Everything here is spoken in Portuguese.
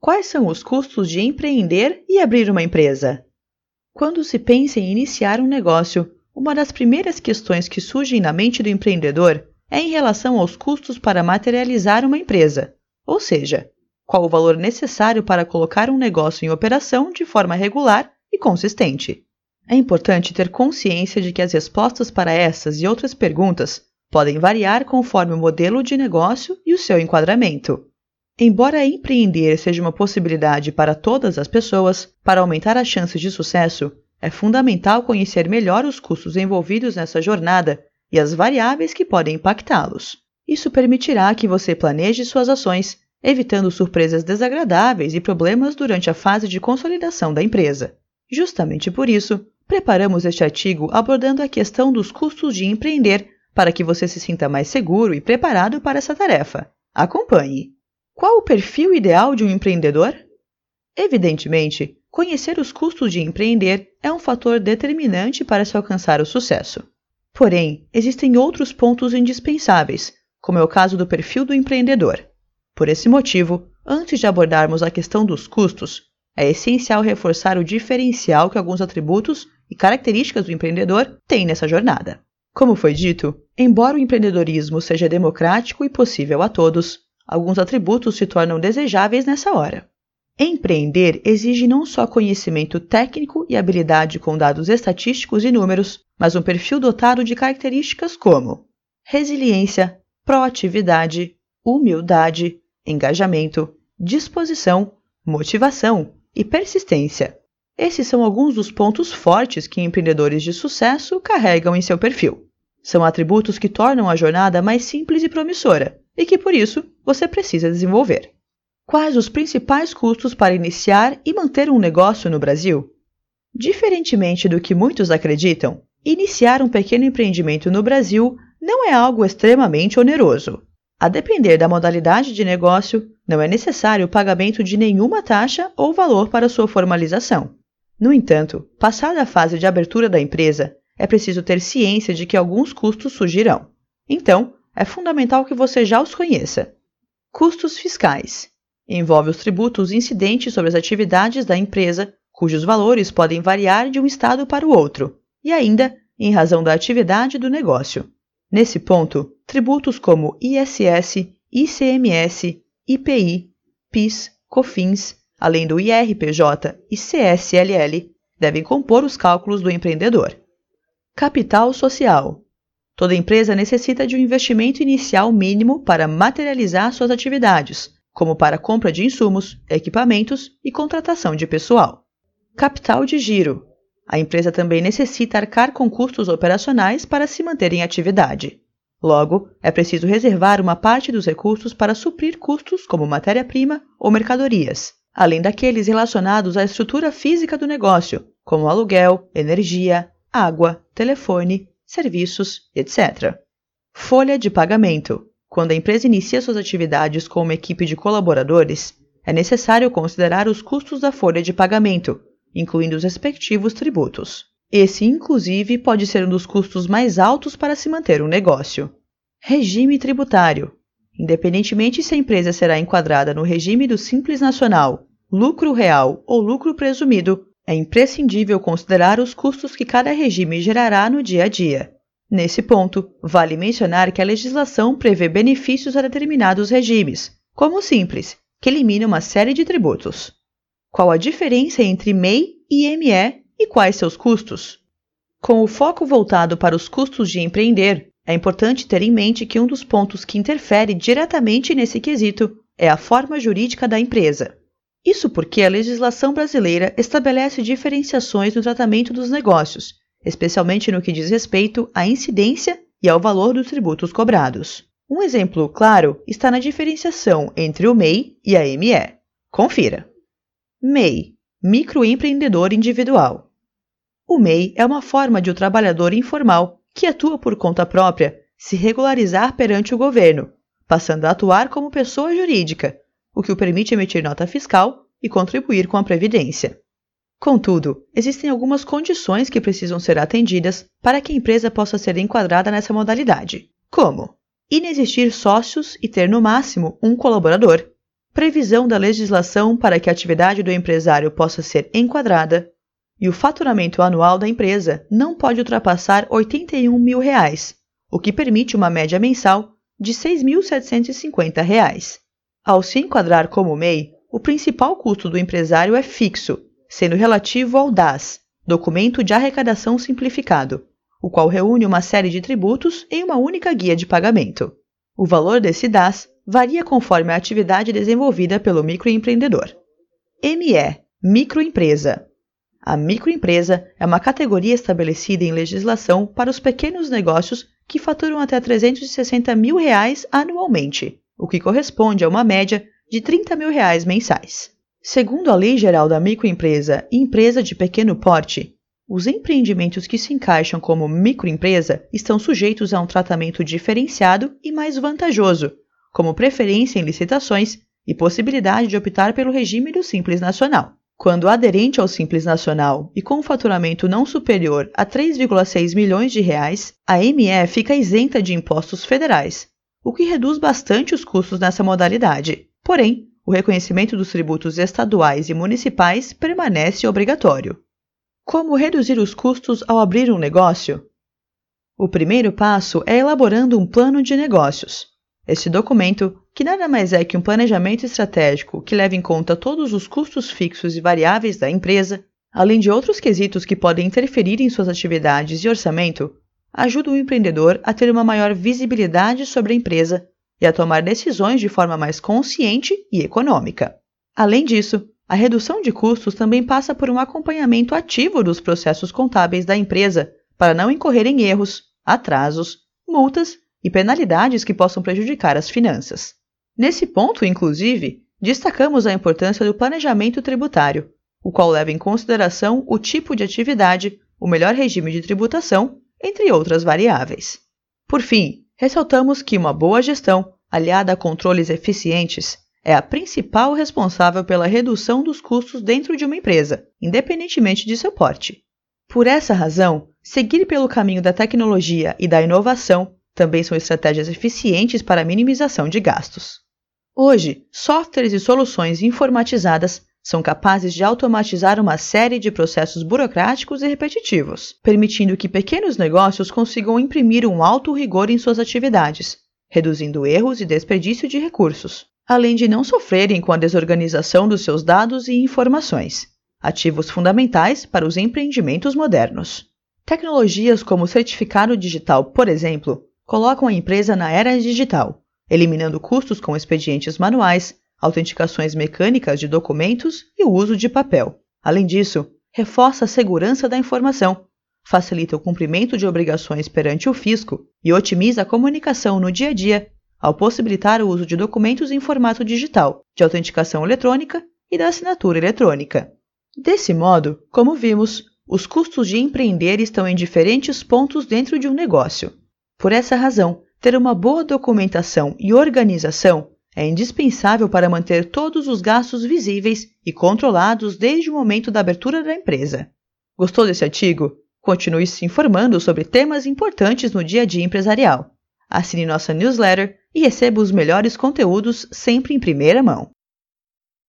Quais são os custos de empreender e abrir uma empresa? Quando se pensa em iniciar um negócio, uma das primeiras questões que surgem na mente do empreendedor é em relação aos custos para materializar uma empresa, ou seja, qual o valor necessário para colocar um negócio em operação de forma regular e consistente. É importante ter consciência de que as respostas para essas e outras perguntas podem variar conforme o modelo de negócio e o seu enquadramento. Embora empreender seja uma possibilidade para todas as pessoas, para aumentar as chances de sucesso, é fundamental conhecer melhor os custos envolvidos nessa jornada e as variáveis que podem impactá-los. Isso permitirá que você planeje suas ações, evitando surpresas desagradáveis e problemas durante a fase de consolidação da empresa. Justamente por isso, preparamos este artigo abordando a questão dos custos de empreender para que você se sinta mais seguro e preparado para essa tarefa. Acompanhe! Qual o perfil ideal de um empreendedor? Evidentemente, conhecer os custos de empreender é um fator determinante para se alcançar o sucesso. Porém, existem outros pontos indispensáveis, como é o caso do perfil do empreendedor. Por esse motivo, antes de abordarmos a questão dos custos, é essencial reforçar o diferencial que alguns atributos e características do empreendedor têm nessa jornada. Como foi dito, embora o empreendedorismo seja democrático e possível a todos, alguns atributos se tornam desejáveis nessa hora. Empreender exige não só conhecimento técnico e habilidade com dados estatísticos e números, mas um perfil dotado de características como resiliência, proatividade, humildade, engajamento, disposição, motivação e persistência. Esses são alguns dos pontos fortes que empreendedores de sucesso carregam em seu perfil. São atributos que tornam a jornada mais simples e promissora e que, por isso, você precisa desenvolver. Quais os principais custos para iniciar e manter um negócio no Brasil? Diferentemente do que muitos acreditam, iniciar um pequeno empreendimento no Brasil não é algo extremamente oneroso. A depender da modalidade de negócio, não é necessário o pagamento de nenhuma taxa ou valor para sua formalização. No entanto, passada a fase de abertura da empresa, é preciso ter ciência de que alguns custos surgirão. Então, é fundamental que você já os conheça. Custos fiscais. Envolve os tributos incidentes sobre as atividades da empresa, cujos valores podem variar de um estado para o outro, e ainda em razão da atividade do negócio. Nesse ponto, tributos como ISS, ICMS, IPI, PIS, COFINS, além do IRPJ e CSLL, devem compor os cálculos do empreendedor. Capital social. Toda empresa necessita de um investimento inicial mínimo para materializar suas atividades, como para compra de insumos, equipamentos e contratação de pessoal. Capital de giro. A empresa também necessita arcar com custos operacionais para se manter em atividade. Logo, é preciso reservar uma parte dos recursos para suprir custos como matéria-prima ou mercadorias, além daqueles relacionados à estrutura física do negócio, como aluguel, energia, água, telefone, serviços, etc. Folha de pagamento. Quando a empresa inicia suas atividades com uma equipe de colaboradores, é necessário considerar os custos da folha de pagamento, incluindo os respectivos tributos. Esse, inclusive, pode ser um dos custos mais altos para se manter um negócio. Regime tributário. Independentemente se a empresa será enquadrada no regime do Simples Nacional, lucro real ou lucro presumido, é imprescindível considerar os custos que cada regime gerará no dia a dia. Nesse ponto, vale mencionar que a legislação prevê benefícios a determinados regimes, como o Simples, que elimina uma série de tributos. Qual a diferença entre MEI e ME e quais seus custos? Com o foco voltado para os custos de empreender, é importante ter em mente que um dos pontos que interfere diretamente nesse quesito é a forma jurídica da empresa. Isso porque a legislação brasileira estabelece diferenciações no tratamento dos negócios, especialmente no que diz respeito à incidência e ao valor dos tributos cobrados. Um exemplo claro está na diferenciação entre o MEI e a ME. Confira. MEI Microempreendedor Individual. O MEI é uma forma de o um trabalhador informal que atua por conta própria, se regularizar perante o governo, passando a atuar como pessoa jurídica, o que o permite emitir nota fiscal e contribuir com a Previdência. Contudo, existem algumas condições que precisam ser atendidas para que a empresa possa ser enquadrada nessa modalidade, como inexistir sócios e ter no máximo um colaborador, previsão da legislação para que a atividade do empresário possa ser enquadrada, e o faturamento anual da empresa não pode ultrapassar 81 mil reais, o que permite uma média mensal de R$ 6.750. Ao se enquadrar como MEI, o principal custo do empresário é fixo, sendo relativo ao DAS, Documento de Arrecadação Simplificado, o qual reúne uma série de tributos em uma única guia de pagamento. O valor desse DAS varia conforme a atividade desenvolvida pelo microempreendedor. ME Microempresa A microempresa é uma categoria estabelecida em legislação para os pequenos negócios que faturam até 360 mil reais anualmente, o que corresponde a uma média de 30 mil reais mensais. Segundo a Lei Geral da Microempresa e Empresa de Pequeno Porte, os empreendimentos que se encaixam como microempresa estão sujeitos a um tratamento diferenciado e mais vantajoso, como preferência em licitações e possibilidade de optar pelo regime do Simples Nacional. Quando aderente ao Simples Nacional e com um faturamento não superior a 3,6 milhões de reais, a ME fica isenta de impostos federais, o que reduz bastante os custos nessa modalidade. Porém, o reconhecimento dos tributos estaduais e municipais permanece obrigatório. Como reduzir os custos ao abrir um negócio? O primeiro passo é elaborando um plano de negócios. Este documento, que nada mais é que um planejamento estratégico que leva em conta todos os custos fixos e variáveis da empresa, além de outros quesitos que podem interferir em suas atividades e orçamento, ajuda o empreendedor a ter uma maior visibilidade sobre a empresa e a tomar decisões de forma mais consciente e econômica. Além disso, a redução de custos também passa por um acompanhamento ativo dos processos contábeis da empresa para não incorrer em erros, atrasos, multas e penalidades que possam prejudicar as finanças. Nesse ponto, inclusive, destacamos a importância do planejamento tributário, o qual leva em consideração o tipo de atividade, o melhor regime de tributação, entre outras variáveis. Por fim, ressaltamos que uma boa gestão, aliada a controles eficientes, é a principal responsável pela redução dos custos dentro de uma empresa, independentemente de seu porte. Por essa razão, seguir pelo caminho da tecnologia e da inovação também são estratégias eficientes para a minimização de gastos. Hoje, softwares e soluções informatizadas são capazes de automatizar uma série de processos burocráticos e repetitivos, permitindo que pequenos negócios consigam imprimir um alto rigor em suas atividades, reduzindo erros e desperdício de recursos, além de não sofrerem com a desorganização dos seus dados e informações, ativos fundamentais para os empreendimentos modernos. Tecnologias como o certificado digital, por exemplo, colocam a empresa na era digital, eliminando custos com expedientes manuais, autenticações mecânicas de documentos e o uso de papel. Além disso, reforça a segurança da informação, facilita o cumprimento de obrigações perante o fisco e otimiza a comunicação no dia a dia ao possibilitar o uso de documentos em formato digital, de autenticação eletrônica e da assinatura eletrônica. Desse modo, como vimos, os custos de empreender estão em diferentes pontos dentro de um negócio. Por essa razão, ter uma boa documentação e organização é indispensável para manter todos os gastos visíveis e controlados desde o momento da abertura da empresa. Gostou desse artigo? Continue se informando sobre temas importantes no dia a dia empresarial. Assine nossa newsletter e receba os melhores conteúdos sempre em primeira mão.